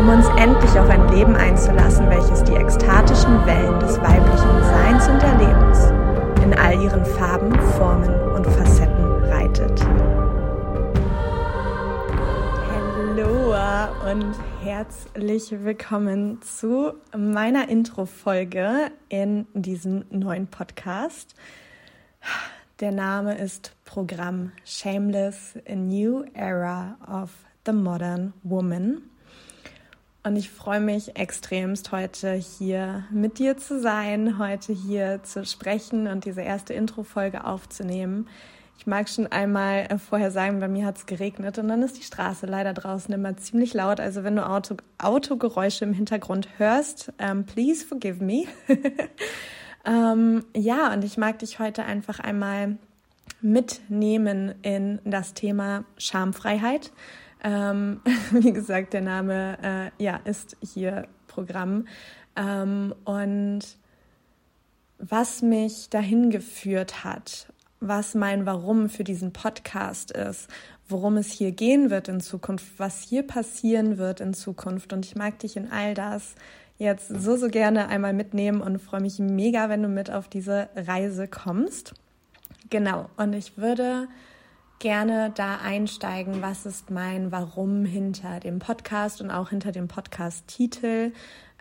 um uns endlich auf ein Leben einzulassen, welches die ekstatischen Wellen des weiblichen Seins und Erlebens in all ihren Farben, Formen und Facetten reitet. Hallo und herzlich willkommen zu meiner Intro-Folge in diesem neuen Podcast. Der Name ist Programm Shameless, a New Era of the Modern Woman. Und ich freue mich extremst, heute hier mit dir zu sein, heute hier zu sprechen und diese erste Intro-Folge aufzunehmen. Ich mag schon einmal äh, vorher sagen, bei mir hat es geregnet und dann ist die Straße leider draußen immer ziemlich laut. Also wenn du Auto, Autogeräusche im Hintergrund hörst, um, ähm, please forgive me. um, ähm, ja, und ich mag dich heute einfach einmal mitnehmen in das Thema Schamfreiheit. Ähm, wie gesagt, der Name äh, ja, ist hier Programm. Ähm, und was mich dahin geführt hat, was mein Warum für diesen Podcast ist, worum es hier gehen wird in Zukunft, was hier passieren wird in Zukunft. Und ich mag dich in all das jetzt so, so gerne einmal mitnehmen und freue mich mega, wenn du mit auf diese Reise kommst. Genau, und ich würde gerne da einsteigen, was ist mein Warum hinter dem Podcast und auch hinter dem Podcast-Titel,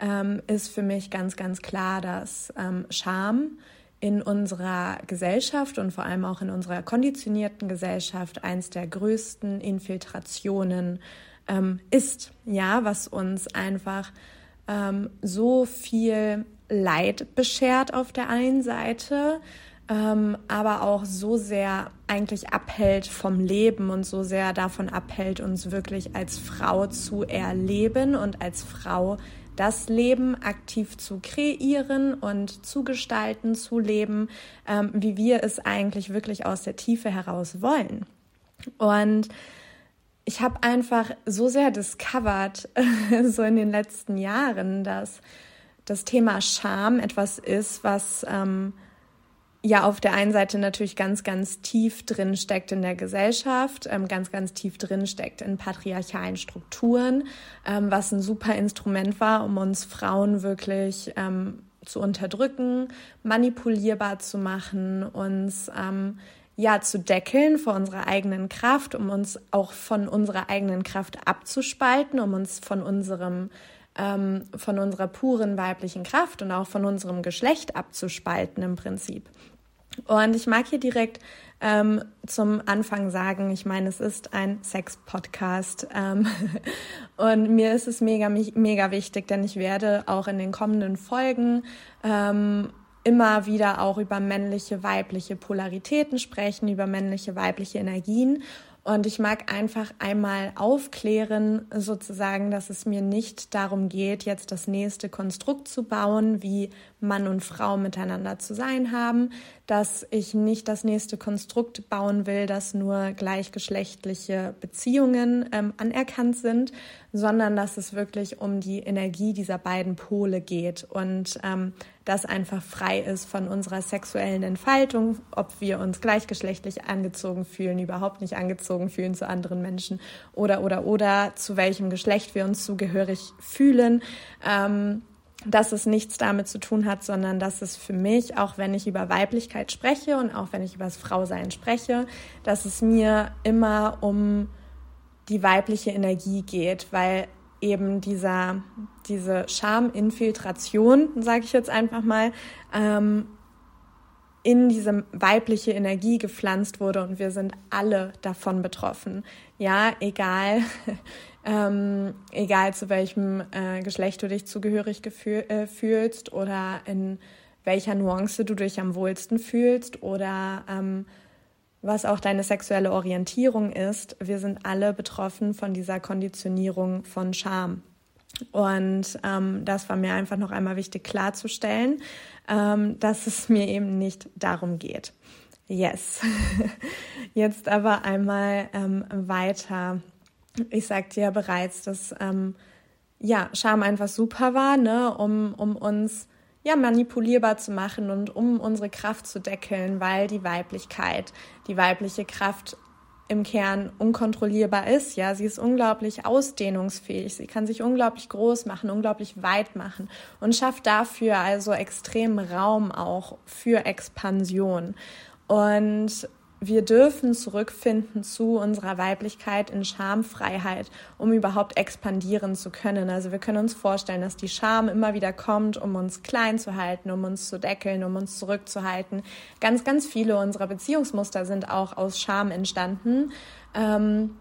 ähm, ist für mich ganz, ganz klar, dass ähm, Scham in unserer Gesellschaft und vor allem auch in unserer konditionierten Gesellschaft eins der größten Infiltrationen ähm, ist, ja, was uns einfach ähm, so viel Leid beschert auf der einen Seite, ähm, aber auch so sehr eigentlich abhält vom Leben und so sehr davon abhält, uns wirklich als Frau zu erleben und als Frau das Leben aktiv zu kreieren und zu gestalten, zu leben, ähm, wie wir es eigentlich wirklich aus der Tiefe heraus wollen. Und ich habe einfach so sehr discovered, so in den letzten Jahren, dass das Thema Scham etwas ist, was ähm, ja auf der einen Seite natürlich ganz, ganz tief drin steckt in der Gesellschaft, ähm, ganz, ganz tief drin steckt in patriarchalen Strukturen, ähm, was ein super Instrument war, um uns Frauen wirklich ähm, zu unterdrücken, manipulierbar zu machen, uns ja zu deckeln vor unserer eigenen Kraft, um uns auch von unserer eigenen Kraft abzuspalten, um uns von unserem von unserer puren weiblichen Kraft und auch von unserem Geschlecht abzuspalten im Prinzip. Und ich mag hier direkt ähm, zum Anfang sagen, ich meine, es ist ein Sex-Podcast ähm, und mir ist es mega, mega wichtig, denn ich werde auch in den kommenden Folgen ähm, immer wieder auch über männliche, weibliche Polaritäten sprechen, über männliche, weibliche Energien und ich mag einfach einmal aufklären, sozusagen, dass es mir nicht darum geht, jetzt das nächste Konstrukt zu bauen, wie Mann und Frau miteinander zu sein haben, dass ich nicht das nächste Konstrukt bauen will, dass nur gleichgeschlechtliche Beziehungen ähm, anerkannt sind, sondern dass es wirklich um die Energie dieser beiden Pole geht. Und ähm, das einfach frei ist von unserer sexuellen Entfaltung, ob wir uns gleichgeschlechtlich angezogen fühlen, überhaupt nicht angezogen fühlen zu anderen Menschen oder oder oder zu welchem Geschlecht wir uns zugehörig fühlen. Ähm, dass es nichts damit zu tun hat, sondern dass es für mich, auch wenn ich über Weiblichkeit spreche und auch wenn ich über das Frausein spreche, dass es mir immer um die weibliche Energie geht, weil eben dieser, diese Schaminfiltration, sage ich jetzt einfach mal, ähm, in diese weibliche Energie gepflanzt wurde und wir sind alle davon betroffen. Ja, egal, ähm, egal zu welchem äh, Geschlecht du dich zugehörig äh, fühlst oder in welcher Nuance du dich am wohlsten fühlst oder ähm, was auch deine sexuelle Orientierung ist, wir sind alle betroffen von dieser Konditionierung von Scham. Und ähm, das war mir einfach noch einmal wichtig klarzustellen, ähm, dass es mir eben nicht darum geht. Yes. Jetzt aber einmal ähm, weiter. Ich sagte ja bereits, dass ähm, ja, Scham einfach super war, ne, um, um uns ja, manipulierbar zu machen und um unsere Kraft zu deckeln, weil die Weiblichkeit, die weibliche Kraft im Kern unkontrollierbar ist. Ja, sie ist unglaublich ausdehnungsfähig. Sie kann sich unglaublich groß machen, unglaublich weit machen und schafft dafür also extrem Raum auch für Expansion. Und wir dürfen zurückfinden zu unserer Weiblichkeit in Schamfreiheit, um überhaupt expandieren zu können. Also wir können uns vorstellen, dass die Scham immer wieder kommt, um uns klein zu halten, um uns zu deckeln, um uns zurückzuhalten. Ganz, ganz viele unserer Beziehungsmuster sind auch aus Scham entstanden. Ähm,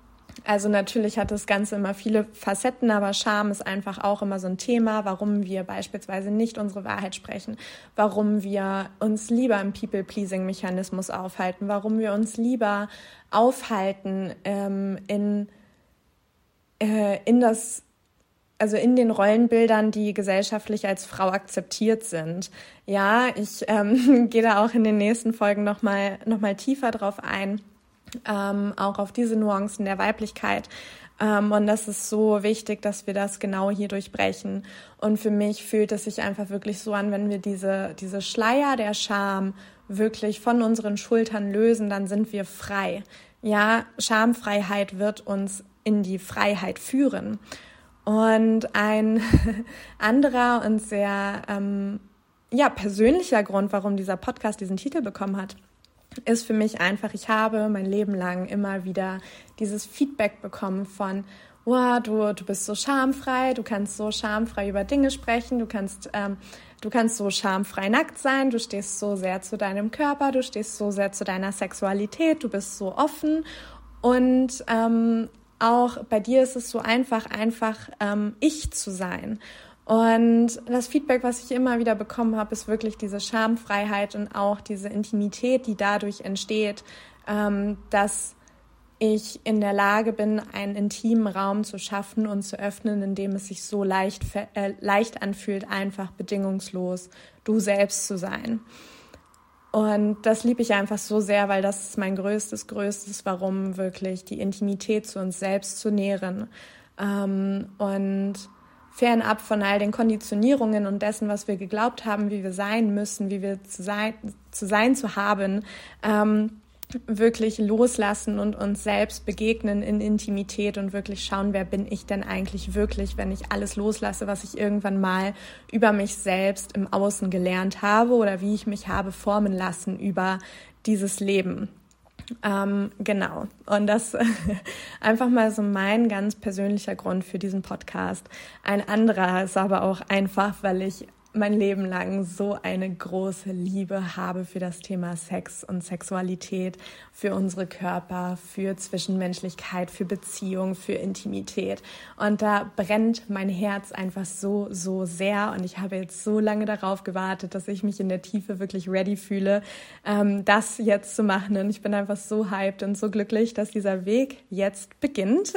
also natürlich hat das Ganze immer viele Facetten, aber Scham ist einfach auch immer so ein Thema, warum wir beispielsweise nicht unsere Wahrheit sprechen, warum wir uns lieber im People-Pleasing-Mechanismus aufhalten, warum wir uns lieber aufhalten ähm, in, äh, in das also in den Rollenbildern, die gesellschaftlich als Frau akzeptiert sind. Ja, ich ähm, gehe da auch in den nächsten Folgen nochmal noch mal tiefer drauf ein ähm, auch auf diese Nuancen der Weiblichkeit. Ähm, und das ist so wichtig, dass wir das genau hier durchbrechen. Und für mich fühlt es sich einfach wirklich so an, wenn wir diese, diese Schleier der Scham wirklich von unseren Schultern lösen, dann sind wir frei. Ja, Schamfreiheit wird uns in die Freiheit führen. Und ein anderer und sehr ähm, ja, persönlicher Grund, warum dieser Podcast diesen Titel bekommen hat, ist für mich einfach, ich habe mein Leben lang immer wieder dieses Feedback bekommen von, wow, du, du bist so schamfrei, du kannst so schamfrei über Dinge sprechen, du kannst, ähm, du kannst so schamfrei nackt sein, du stehst so sehr zu deinem Körper, du stehst so sehr zu deiner Sexualität, du bist so offen und ähm, auch bei dir ist es so einfach, einfach ähm, ich zu sein. Und das Feedback, was ich immer wieder bekommen habe, ist wirklich diese Schamfreiheit und auch diese Intimität, die dadurch entsteht, ähm, dass ich in der Lage bin, einen intimen Raum zu schaffen und zu öffnen, in dem es sich so leicht, äh, leicht anfühlt, einfach bedingungslos du selbst zu sein. Und das liebe ich einfach so sehr, weil das ist mein größtes, größtes Warum, wirklich die Intimität zu uns selbst zu nähren. Ähm, und fernab von all den Konditionierungen und dessen, was wir geglaubt haben, wie wir sein müssen, wie wir zu sein zu, sein, zu haben, ähm, wirklich loslassen und uns selbst begegnen in Intimität und wirklich schauen, wer bin ich denn eigentlich wirklich, wenn ich alles loslasse, was ich irgendwann mal über mich selbst im Außen gelernt habe oder wie ich mich habe formen lassen über dieses Leben. Ähm, genau. Und das einfach mal so mein ganz persönlicher Grund für diesen Podcast. Ein anderer ist aber auch einfach, weil ich mein Leben lang so eine große Liebe habe für das Thema Sex und Sexualität, für unsere Körper, für Zwischenmenschlichkeit, für Beziehung, für Intimität. Und da brennt mein Herz einfach so, so sehr. Und ich habe jetzt so lange darauf gewartet, dass ich mich in der Tiefe wirklich ready fühle, ähm, das jetzt zu machen. Und ich bin einfach so hyped und so glücklich, dass dieser Weg jetzt beginnt.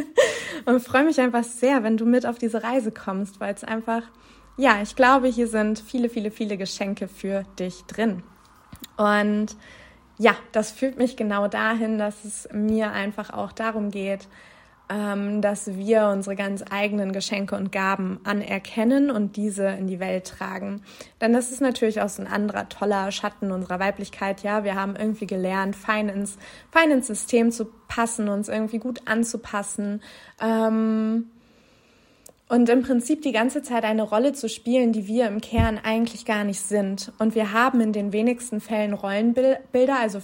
und freue mich einfach sehr, wenn du mit auf diese Reise kommst, weil es einfach ja, ich glaube, hier sind viele, viele, viele Geschenke für dich drin. Und ja, das führt mich genau dahin, dass es mir einfach auch darum geht, ähm, dass wir unsere ganz eigenen Geschenke und Gaben anerkennen und diese in die Welt tragen. Denn das ist natürlich auch so ein anderer toller Schatten unserer Weiblichkeit. Ja, wir haben irgendwie gelernt, fein ins, fein ins System zu passen, uns irgendwie gut anzupassen. Ähm, und im Prinzip die ganze Zeit eine Rolle zu spielen, die wir im Kern eigentlich gar nicht sind. Und wir haben in den wenigsten Fällen Rollenbilder, also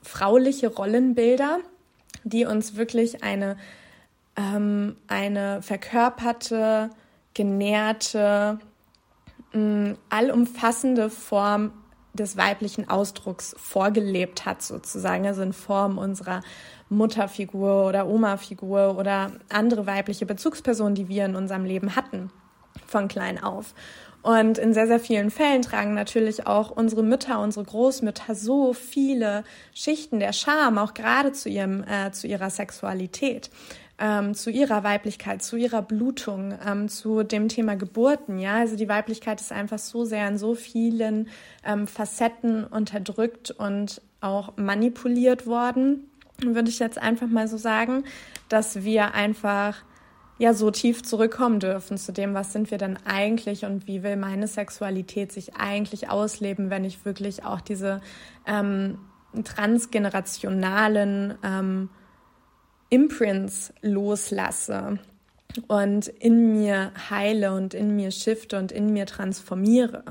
frauliche Rollenbilder, die uns wirklich eine, ähm, eine verkörperte, genährte, mh, mm, allumfassende Form des weiblichen Ausdrucks vorgelebt hat, sozusagen, also in Form unserer Mutterfigur oder Oma-Figur oder andere weibliche Bezugspersonen, die wir in unserem Leben hatten, von klein auf. Und in sehr, sehr vielen Fällen tragen natürlich auch unsere Mütter, unsere Großmütter so viele Schichten der Scham, auch gerade zu, ihrem, äh, zu ihrer Sexualität. Ähm, zu ihrer Weiblichkeit, zu ihrer Blutung, ähm, zu dem Thema Geburten. Ja, also die Weiblichkeit ist einfach so sehr in so vielen ähm, Facetten unterdrückt und auch manipuliert worden, würde ich jetzt einfach mal so sagen, dass wir einfach ja so tief zurückkommen dürfen zu dem, was sind wir denn eigentlich und wie will meine Sexualität sich eigentlich ausleben, wenn ich wirklich auch diese ähm, transgenerationalen ähm, Imprints loslasse und in mir heile und in mir shifte und in mir transformiere.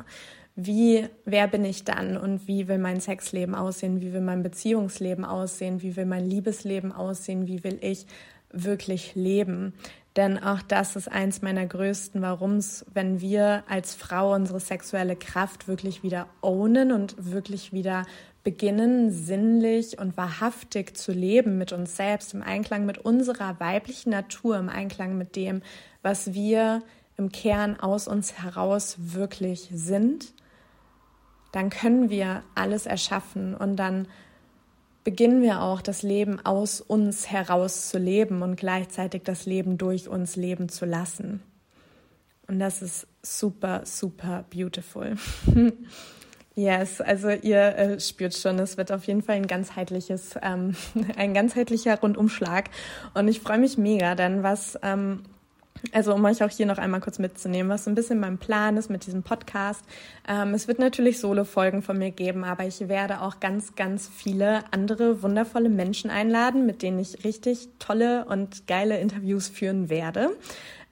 Wie, wer bin ich dann und wie will mein Sexleben aussehen? Wie will mein Beziehungsleben aussehen? Wie will mein Liebesleben aussehen? Wie will ich wirklich leben? Denn auch das ist eins meiner größten Warums, wenn wir als Frau unsere sexuelle Kraft wirklich wieder ownen und wirklich wieder beginnen, sinnlich und wahrhaftig zu leben mit uns selbst, im Einklang mit unserer weiblichen Natur, im Einklang mit dem, was wir im Kern aus uns heraus wirklich sind, dann können wir alles erschaffen und dann beginnen wir auch das Leben aus uns heraus zu leben und gleichzeitig das Leben durch uns leben zu lassen. Und das ist super, super beautiful. Yes, also ihr äh, spürt schon, es wird auf jeden Fall ein ganzheitliches, ähm, ein ganzheitlicher Rundumschlag. Und ich freue mich mega, denn was, ähm, also um euch auch hier noch einmal kurz mitzunehmen, was so ein bisschen mein Plan ist mit diesem Podcast. Ähm, es wird natürlich Solo-Folgen von mir geben, aber ich werde auch ganz, ganz viele andere wundervolle Menschen einladen, mit denen ich richtig tolle und geile Interviews führen werde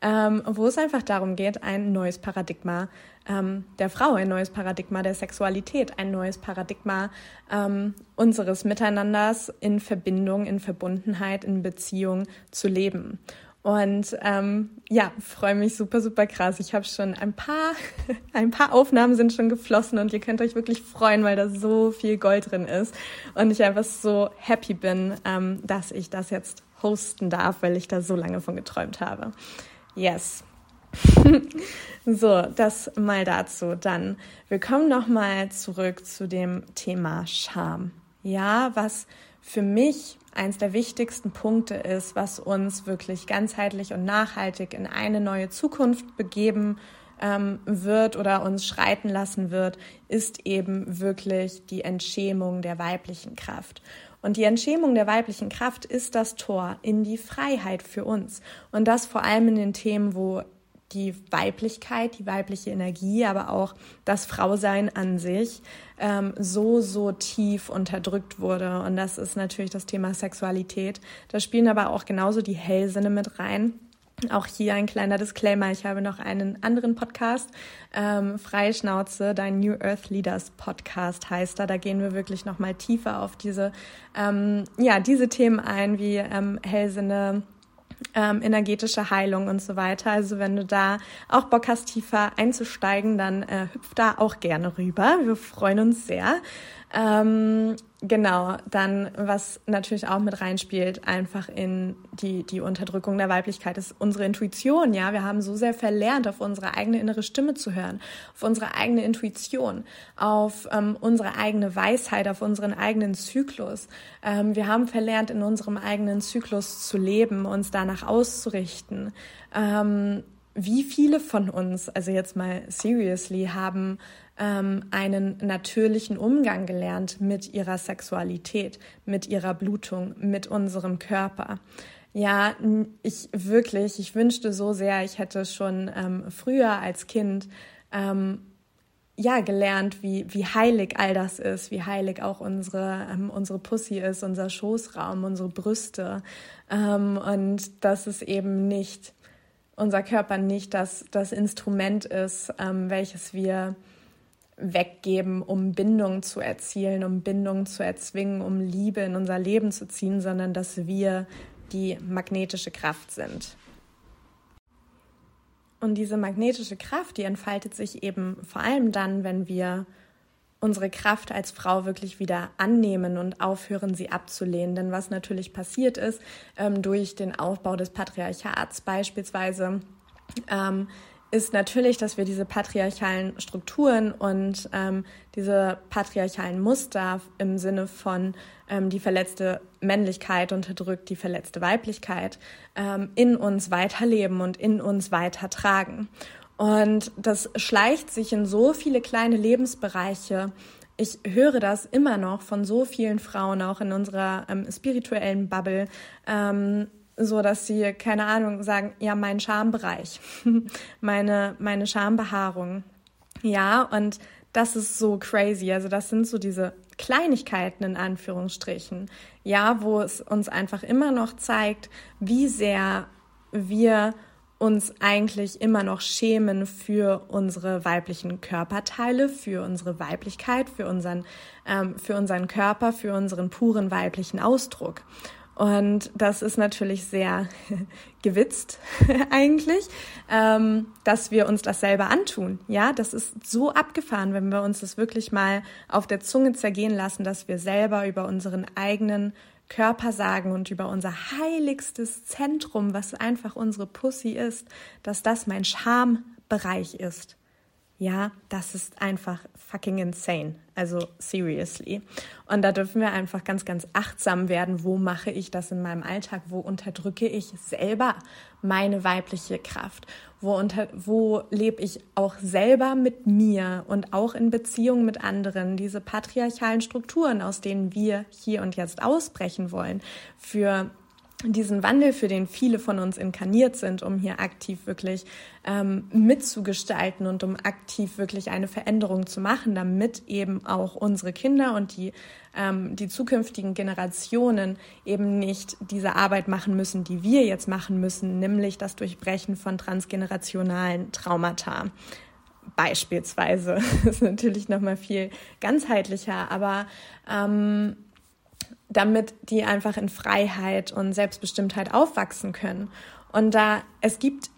ähm, wo es einfach darum geht, ein neues Paradigma ähm, der Frau, ein neues Paradigma der Sexualität, ein neues Paradigma ähm, unseres Miteinanders in Verbindung, in Verbundenheit, in Beziehung zu leben. Und ähm, ja, freue mich super, super krass. Ich habe schon ein paar, ein paar Aufnahmen sind schon geflossen und ihr könnt euch wirklich freuen, weil da so viel Gold drin ist. Und ich einfach so happy bin, ähm, dass ich das jetzt hosten darf, weil ich da so lange von geträumt habe. Yes. so, das mal dazu. Dann, wir kommen nochmal zurück zu dem Thema Scham. Ja, was für mich eins der wichtigsten Punkte ist, was uns wirklich ganzheitlich und nachhaltig in eine neue Zukunft begeben ähm, wird oder uns schreiten lassen wird, ist eben wirklich die Entschämung der weiblichen Kraft. Und die Entschämung der weiblichen Kraft ist das Tor in die Freiheit für uns. Und das vor allem in den Themen, wo die Weiblichkeit, die weibliche Energie, aber auch das Frausein an sich ähm, so, so tief unterdrückt wurde. Und das ist natürlich das Thema Sexualität. Da spielen aber auch genauso die Hellsinne mit rein. Auch hier ein kleiner Disclaimer. Ich habe noch einen anderen Podcast, ähm, Freie Schnauze, dein New Earth Leaders Podcast heißt da. Da gehen wir wirklich noch mal tiefer auf diese, ähm, ja, diese Themen ein, wie ähm, Hellsinne, ähm, energetische Heilung und so weiter. Also wenn du da auch Bock hast, tiefer einzusteigen, dann äh, hüpf da auch gerne rüber. Wir freuen uns sehr. Ähm, genau, dann, was natürlich auch mit reinspielt, einfach in die, die Unterdrückung der Weiblichkeit, ist unsere Intuition. Ja, wir haben so sehr verlernt, auf unsere eigene innere Stimme zu hören, auf unsere eigene Intuition, auf ähm, unsere eigene Weisheit, auf unseren eigenen Zyklus. Ähm, wir haben verlernt, in unserem eigenen Zyklus zu leben, uns danach auszurichten. Ähm, wie viele von uns, also jetzt mal seriously, haben ähm, einen natürlichen Umgang gelernt mit ihrer Sexualität, mit ihrer Blutung, mit unserem Körper. Ja, ich wirklich, ich wünschte so sehr, ich hätte schon ähm, früher als Kind ähm, ja gelernt, wie, wie heilig all das ist, wie heilig auch unsere, ähm, unsere Pussy ist, unser Schoßraum, unsere Brüste. Ähm, und dass es eben nicht, unser Körper nicht das, das Instrument ist, ähm, welches wir weggeben, um Bindung zu erzielen, um Bindung zu erzwingen, um Liebe in unser Leben zu ziehen, sondern dass wir die magnetische Kraft sind. Und diese magnetische Kraft, die entfaltet sich eben vor allem dann, wenn wir unsere Kraft als Frau wirklich wieder annehmen und aufhören, sie abzulehnen. Denn was natürlich passiert ist, ähm, durch den Aufbau des Patriarchats beispielsweise, ähm, ist natürlich, dass wir diese patriarchalen Strukturen und ähm, diese patriarchalen Muster im Sinne von ähm, die verletzte Männlichkeit unterdrückt, die verletzte Weiblichkeit ähm, in uns weiterleben und in uns weitertragen. Und das schleicht sich in so viele kleine Lebensbereiche. Ich höre das immer noch von so vielen Frauen, auch in unserer ähm, spirituellen Bubble, ähm, so dass sie, keine Ahnung, sagen, ja, mein Schambereich, meine, meine Schambehaarung. Ja, und das ist so crazy. Also das sind so diese Kleinigkeiten in Anführungsstrichen. Ja, wo es uns einfach immer noch zeigt, wie sehr wir uns eigentlich immer noch schämen für unsere weiblichen Körperteile, für unsere Weiblichkeit, für unseren, ähm, für unseren Körper, für unseren puren weiblichen Ausdruck. Und das ist natürlich sehr gewitzt eigentlich, ähm, dass wir uns das selber antun. Ja, das ist so abgefahren, wenn wir uns das wirklich mal auf der Zunge zergehen lassen, dass wir selber über unseren eigenen Körper sagen und über unser heiligstes Zentrum, was einfach unsere Pussy ist, dass das mein Schambereich ist. Ja, das ist einfach fucking insane. Also seriously. Und da dürfen wir einfach ganz, ganz achtsam werden. Wo mache ich das in meinem Alltag? Wo unterdrücke ich selber meine weibliche Kraft? Wo, unter, wo lebe ich auch selber mit mir und auch in Beziehung mit anderen diese patriarchalen Strukturen, aus denen wir hier und jetzt ausbrechen wollen, für diesen Wandel, für den viele von uns inkarniert sind, um hier aktiv wirklich ähm, mitzugestalten und um aktiv wirklich eine Veränderung zu machen, damit eben auch unsere Kinder und die, ähm, die zukünftigen Generationen eben nicht diese Arbeit machen müssen, die wir jetzt machen müssen, nämlich das Durchbrechen von transgenerationalen Traumata. Beispielsweise das ist natürlich noch mal viel ganzheitlicher, aber ähm, damit die einfach in Freiheit und Selbstbestimmtheit aufwachsen können. Und da es gibt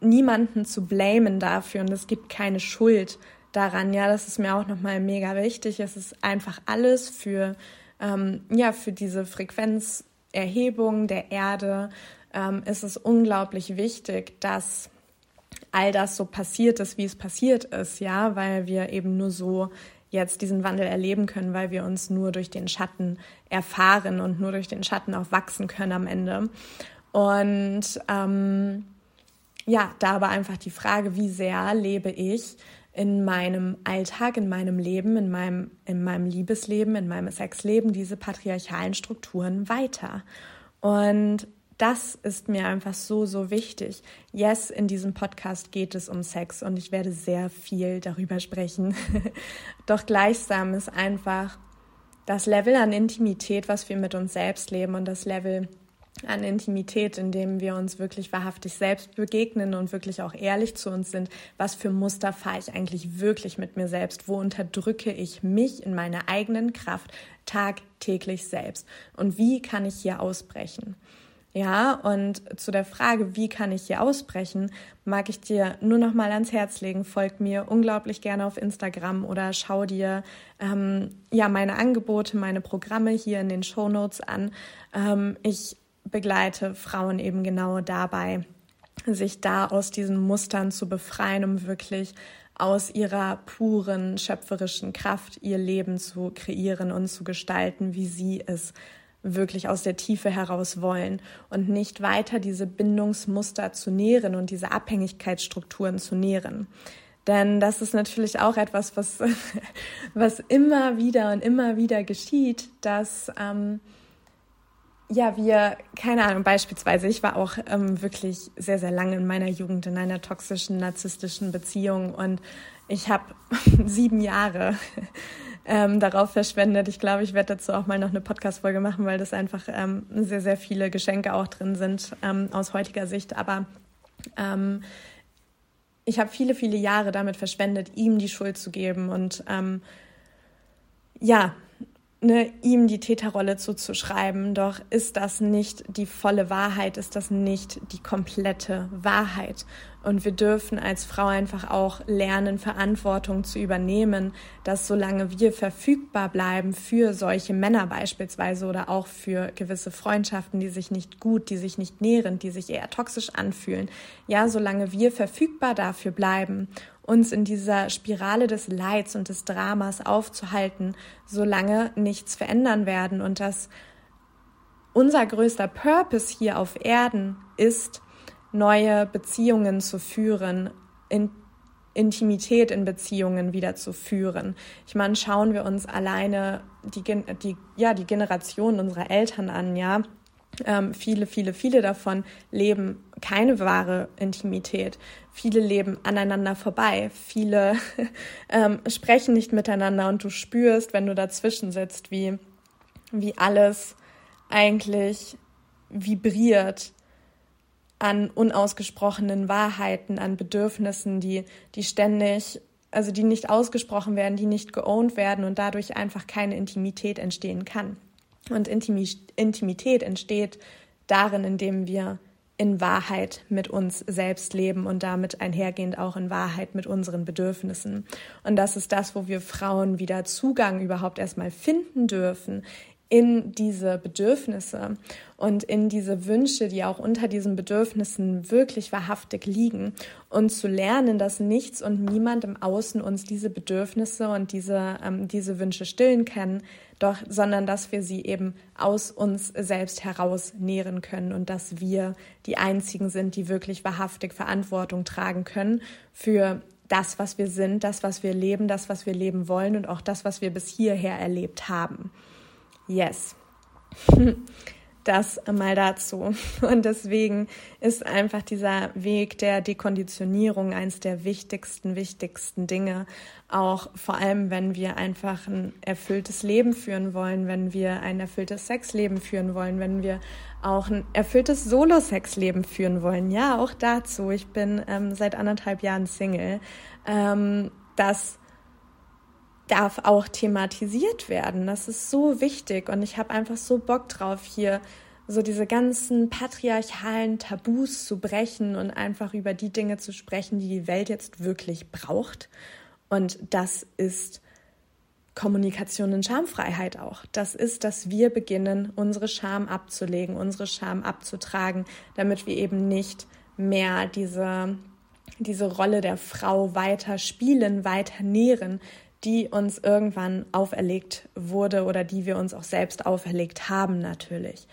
niemanden zu blamen dafür und es gibt keine Schuld daran. Ja, das ist mir auch nochmal mega wichtig. Es ist einfach alles für, ähm, ja, für diese Frequenzerhebung der Erde. Ähm, ist es unglaublich wichtig, dass all das so passiert ist, wie es passiert ist, ja, weil wir eben nur so jetzt diesen Wandel erleben können, weil wir uns nur durch den Schatten erfahren und nur durch den Schatten auch wachsen können am Ende. Und ähm, ja, da aber einfach die Frage, wie sehr lebe ich in meinem Alltag, in meinem Leben, in meinem, in meinem Liebesleben, in meinem Sexleben diese patriarchalen Strukturen weiter. Und das ist mir einfach so, so wichtig. Yes, in diesem Podcast geht es um Sex und ich werde sehr viel darüber sprechen. Doch gleichsam ist einfach das Level an Intimität, was wir mit uns selbst leben und das Level an Intimität, in dem wir uns wirklich wahrhaftig selbst begegnen und wirklich auch ehrlich zu uns sind. Was für Muster fahre ich eigentlich wirklich mit mir selbst? Wo unterdrücke ich mich in meiner eigenen Kraft tagtäglich selbst? Und wie kann ich hier ausbrechen? Ja, und zu der Frage, wie kann ich hier ausbrechen, mag ich dir nur noch mal ans Herz legen. Folg mir unglaublich gerne auf Instagram oder schau dir ähm, ja meine Angebote, meine Programme hier in den Show Notes an. Ähm, ich begleite Frauen eben genau dabei, sich da aus diesen Mustern zu befreien, um wirklich aus ihrer puren schöpferischen Kraft ihr Leben zu kreieren und zu gestalten, wie sie es wirklich aus der Tiefe heraus wollen und nicht weiter diese Bindungsmuster zu nähren und diese Abhängigkeitsstrukturen zu nähren. Denn das ist natürlich auch etwas, was, was immer wieder und immer wieder geschieht, dass ähm, ja, wir, keine Ahnung, beispielsweise, ich war auch ähm, wirklich sehr, sehr lange in meiner Jugend in einer toxischen, narzisstischen Beziehung und ich habe sieben Jahre ähm, darauf verschwendet. Ich glaube, ich werde dazu auch mal noch eine Podcast-Folge machen, weil das einfach ähm, sehr, sehr viele Geschenke auch drin sind ähm, aus heutiger Sicht. Aber ähm, ich habe viele, viele Jahre damit verschwendet, ihm die Schuld zu geben und ähm, ja, ne, ihm die Täterrolle zuzuschreiben. Doch ist das nicht die volle Wahrheit, ist das nicht die komplette Wahrheit. Und wir dürfen als Frau einfach auch lernen, Verantwortung zu übernehmen, dass solange wir verfügbar bleiben für solche Männer beispielsweise oder auch für gewisse Freundschaften, die sich nicht gut, die sich nicht nährend, die sich eher toxisch anfühlen, ja, solange wir verfügbar dafür bleiben uns in dieser Spirale des Leids und des Dramas aufzuhalten, solange nichts verändern werden und dass unser größter Purpose hier auf Erden ist, neue Beziehungen zu führen, in Intimität in Beziehungen wieder zu führen. Ich meine, schauen wir uns alleine die, die, ja, die Generation unserer Eltern an, ja. Ähm, viele, viele, viele davon leben keine wahre Intimität. Viele leben aneinander vorbei. Viele ähm, sprechen nicht miteinander und du spürst, wenn du dazwischen sitzt, wie, wie alles eigentlich vibriert an unausgesprochenen Wahrheiten, an Bedürfnissen, die, die ständig, also die nicht ausgesprochen werden, die nicht geowned werden und dadurch einfach keine Intimität entstehen kann. Und Intimität entsteht darin, indem wir in Wahrheit mit uns selbst leben und damit einhergehend auch in Wahrheit mit unseren Bedürfnissen. Und das ist das, wo wir Frauen wieder Zugang überhaupt erstmal finden dürfen in diese Bedürfnisse und in diese Wünsche, die auch unter diesen Bedürfnissen wirklich wahrhaftig liegen und zu lernen, dass nichts und niemand im Außen uns diese Bedürfnisse und diese, ähm, diese Wünsche stillen kann, doch, sondern dass wir sie eben aus uns selbst heraus nähren können und dass wir die einzigen sind, die wirklich wahrhaftig Verantwortung tragen können für das, was wir sind, das, was wir leben, das, was wir leben wollen und auch das, was wir bis hierher erlebt haben. Yes. Das mal dazu. Und deswegen ist einfach dieser Weg der Dekonditionierung eins der wichtigsten, wichtigsten Dinge. Auch vor allem, wenn wir einfach ein erfülltes Leben führen wollen, wenn wir ein erfülltes Sexleben führen wollen, wenn wir auch ein erfülltes Solo-Sexleben führen wollen. Ja, auch dazu. Ich bin ähm, seit anderthalb Jahren Single. Ähm, das darf auch thematisiert werden. Das ist so wichtig und ich habe einfach so Bock drauf, hier so diese ganzen patriarchalen Tabus zu brechen und einfach über die Dinge zu sprechen, die die Welt jetzt wirklich braucht. Und das ist Kommunikation und Schamfreiheit auch. Das ist, dass wir beginnen, unsere Scham abzulegen, unsere Scham abzutragen, damit wir eben nicht mehr diese, diese Rolle der Frau weiter spielen, weiter nähren, die uns irgendwann auferlegt wurde oder die wir uns auch selbst auferlegt haben natürlich.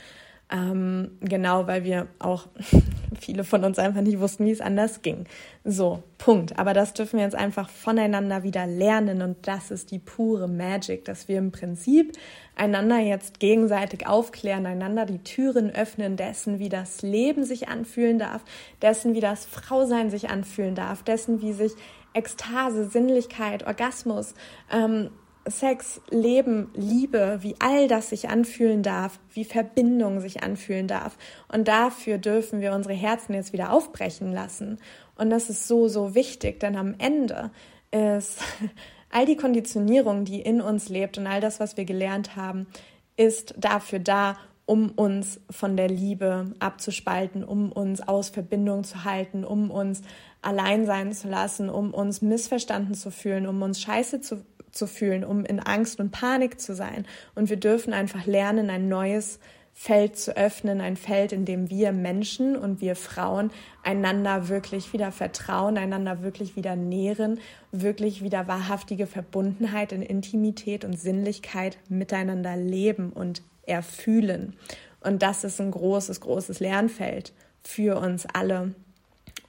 Ähm, genau, weil wir auch viele von uns einfach nicht wussten, wie es anders ging. So, Punkt. Aber das dürfen wir jetzt einfach voneinander wieder lernen und das ist die pure Magic, dass wir im Prinzip einander jetzt gegenseitig aufklären, einander die Türen öffnen dessen, wie das Leben sich anfühlen darf, dessen, wie das Frausein sich anfühlen darf, dessen, wie sich Ekstase, Sinnlichkeit, Orgasmus, ähm, Sex, Leben, Liebe, wie all das sich anfühlen darf, wie Verbindung sich anfühlen darf. Und dafür dürfen wir unsere Herzen jetzt wieder aufbrechen lassen. Und das ist so, so wichtig, denn am Ende ist all die Konditionierung, die in uns lebt und all das, was wir gelernt haben, ist dafür da, um uns von der Liebe abzuspalten, um uns aus Verbindung zu halten, um uns allein sein zu lassen, um uns missverstanden zu fühlen, um uns scheiße zu, zu fühlen, um in Angst und Panik zu sein. Und wir dürfen einfach lernen, ein neues Feld zu öffnen, ein Feld, in dem wir Menschen und wir Frauen einander wirklich wieder vertrauen, einander wirklich wieder nähren, wirklich wieder wahrhaftige Verbundenheit in Intimität und Sinnlichkeit miteinander leben und erfühlen. Und das ist ein großes, großes Lernfeld für uns alle.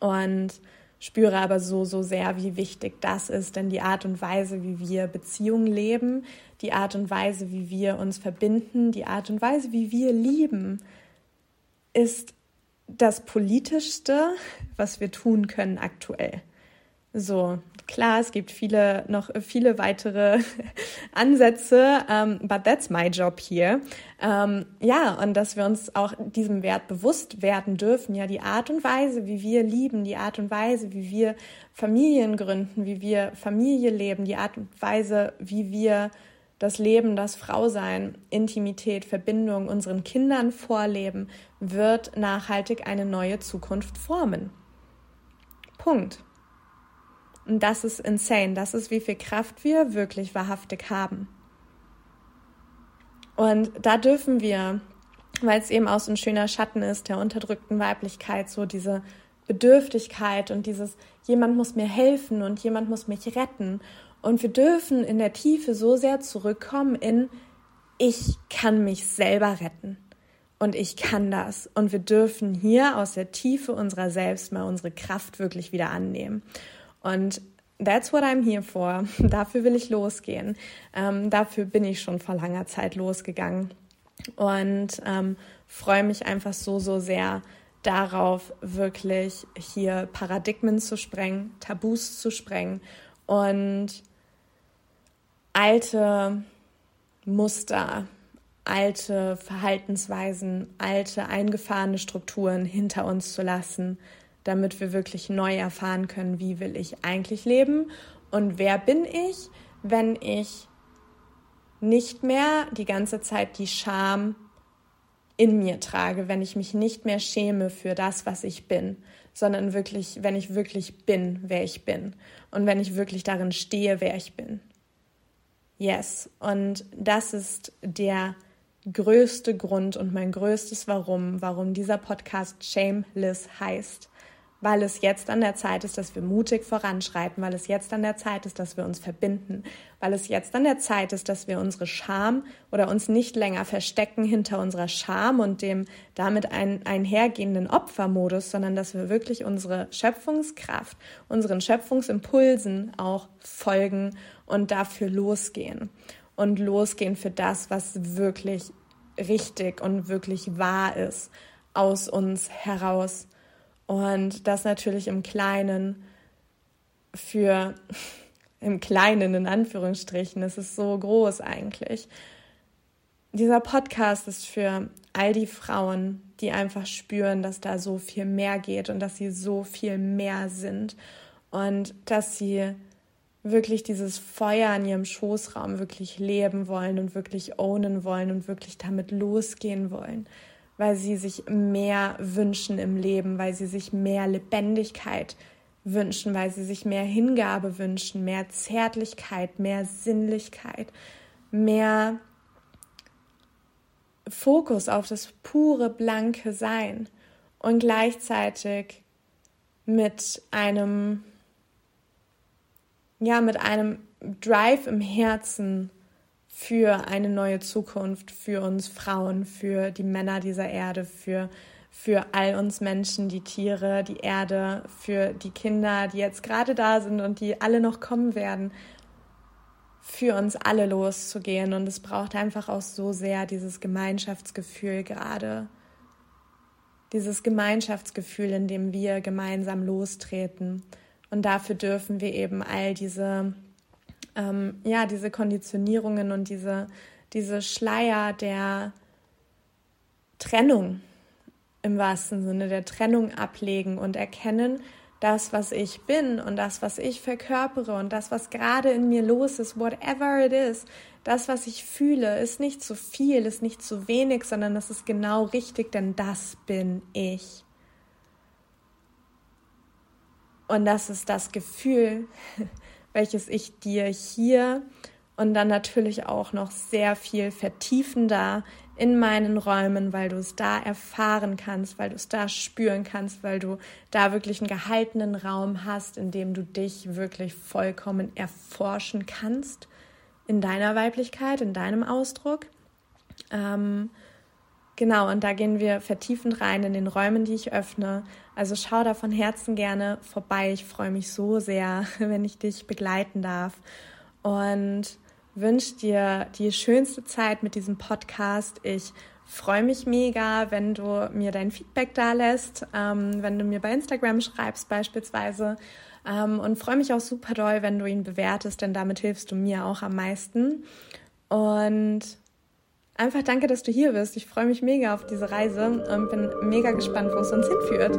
Und spüre aber so, so sehr, wie wichtig das ist, denn die Art und Weise, wie wir Beziehungen leben, die Art und Weise, wie wir uns verbinden, die Art und Weise, wie wir lieben, ist das Politischste, was wir tun können aktuell. So, klar, es gibt viele, noch viele weitere Ansätze, um, ähm, but that's my job here. Um, ähm, ja, und dass wir uns auch diesem Wert bewusst werden dürfen, ja, die Art und Weise, wie wir lieben, die Art und Weise, wie wir Familien gründen, wie wir Familie leben, die Art und Weise, wie wir das Leben, das Frausein, Intimität, Verbindung unseren Kindern vorleben, wird nachhaltig eine neue Zukunft formen. Punkt. Und das ist insane. Das ist, wie viel Kraft wir wirklich wahrhaftig haben. Und da dürfen wir, weil es eben auch so ein schöner Schatten ist der unterdrückten Weiblichkeit, so diese Bedürftigkeit und dieses, jemand muss mir helfen und jemand muss mich retten und wir dürfen in der Tiefe so sehr zurückkommen in, ich kann mich selber retten. Und ich kann das. Und wir dürfen hier aus der Tiefe unserer selbst mal unsere Kraft wirklich wieder annehmen. Und that's what I'm here for. Dafür will ich losgehen. Ähm, dafür bin ich schon vor langer Zeit losgegangen. Und ähm, freue mich einfach so, so sehr darauf, wirklich hier Paradigmen zu sprengen, Tabus zu sprengen und alte Muster, alte Verhaltensweisen, alte eingefahrene Strukturen hinter uns zu lassen, damit wir wirklich neu erfahren können, wie will ich eigentlich leben und wer bin ich, wenn ich nicht mehr die ganze Zeit die Scham in mir trage, wenn ich mich nicht mehr schäme für das, was ich bin, sondern wirklich, wenn ich wirklich bin, wer ich bin und wenn ich wirklich darin stehe, wer ich bin. Yes. Und das ist der größte Grund und mein größtes Warum, warum dieser Podcast Shameless heißt weil es jetzt an der Zeit ist, dass wir mutig voranschreiten, weil es jetzt an der Zeit ist, dass wir uns verbinden, weil es jetzt an der Zeit ist, dass wir unsere Scham oder uns nicht länger verstecken hinter unserer Scham und dem damit ein, einhergehenden Opfermodus, sondern dass wir wirklich unsere Schöpfungskraft, unseren Schöpfungsimpulsen auch folgen und dafür losgehen. Und losgehen für das, was wirklich richtig und wirklich wahr ist aus uns heraus und das natürlich im Kleinen für, im Kleinen in Anführungsstrichen, es ist so groß eigentlich. Dieser Podcast ist für all die Frauen, die einfach spüren, dass da so viel mehr geht und dass sie so viel mehr sind. Und dass sie wirklich dieses Feuer in ihrem Schoßraum wirklich leben wollen und wirklich ownen wollen und wirklich damit losgehen wollen weil sie sich mehr wünschen im Leben, weil sie sich mehr Lebendigkeit wünschen, weil sie sich mehr Hingabe wünschen, mehr Zärtlichkeit, mehr Sinnlichkeit, mehr Fokus auf das pure, blanke Sein und gleichzeitig mit einem, ja, mit einem Drive im Herzen für eine neue Zukunft, für uns Frauen, für die Männer dieser Erde, für, für all uns Menschen, die Tiere, die Erde, für die Kinder, die jetzt gerade da sind und die alle noch kommen werden, für uns alle loszugehen. Und es braucht einfach auch so sehr dieses Gemeinschaftsgefühl gerade. Dieses Gemeinschaftsgefühl, in dem wir gemeinsam lostreten. Und dafür dürfen wir eben all diese ähm, ja, diese Konditionierungen und diese, diese Schleier der Trennung im wahrsten Sinne, der Trennung ablegen und erkennen, das, was ich bin und das, was ich verkörpere und das, was gerade in mir los ist, whatever it is, das, was ich fühle, ist nicht zu viel, ist nicht zu wenig, sondern das ist genau richtig, denn das bin ich. Und das ist das Gefühl, welches ich dir hier und dann natürlich auch noch sehr viel vertiefender in meinen Räumen, weil du es da erfahren kannst, weil du es da spüren kannst, weil du da wirklich einen gehaltenen Raum hast, in dem du dich wirklich vollkommen erforschen kannst in deiner Weiblichkeit, in deinem Ausdruck. Ähm, Genau, und da gehen wir vertiefend rein in den Räumen, die ich öffne. Also schau da von Herzen gerne vorbei. Ich freue mich so sehr, wenn ich dich begleiten darf. Und wünsche dir die schönste Zeit mit diesem Podcast. Ich freue mich mega, wenn du mir dein Feedback da lässt, ähm, wenn du mir bei Instagram schreibst beispielsweise. Ähm, und freue mich auch super doll, wenn du ihn bewertest, denn damit hilfst du mir auch am meisten. Und einfach danke, dass du hier bist. Ich freue mich mega auf diese Reise und bin mega gespannt, wo es uns hinführt.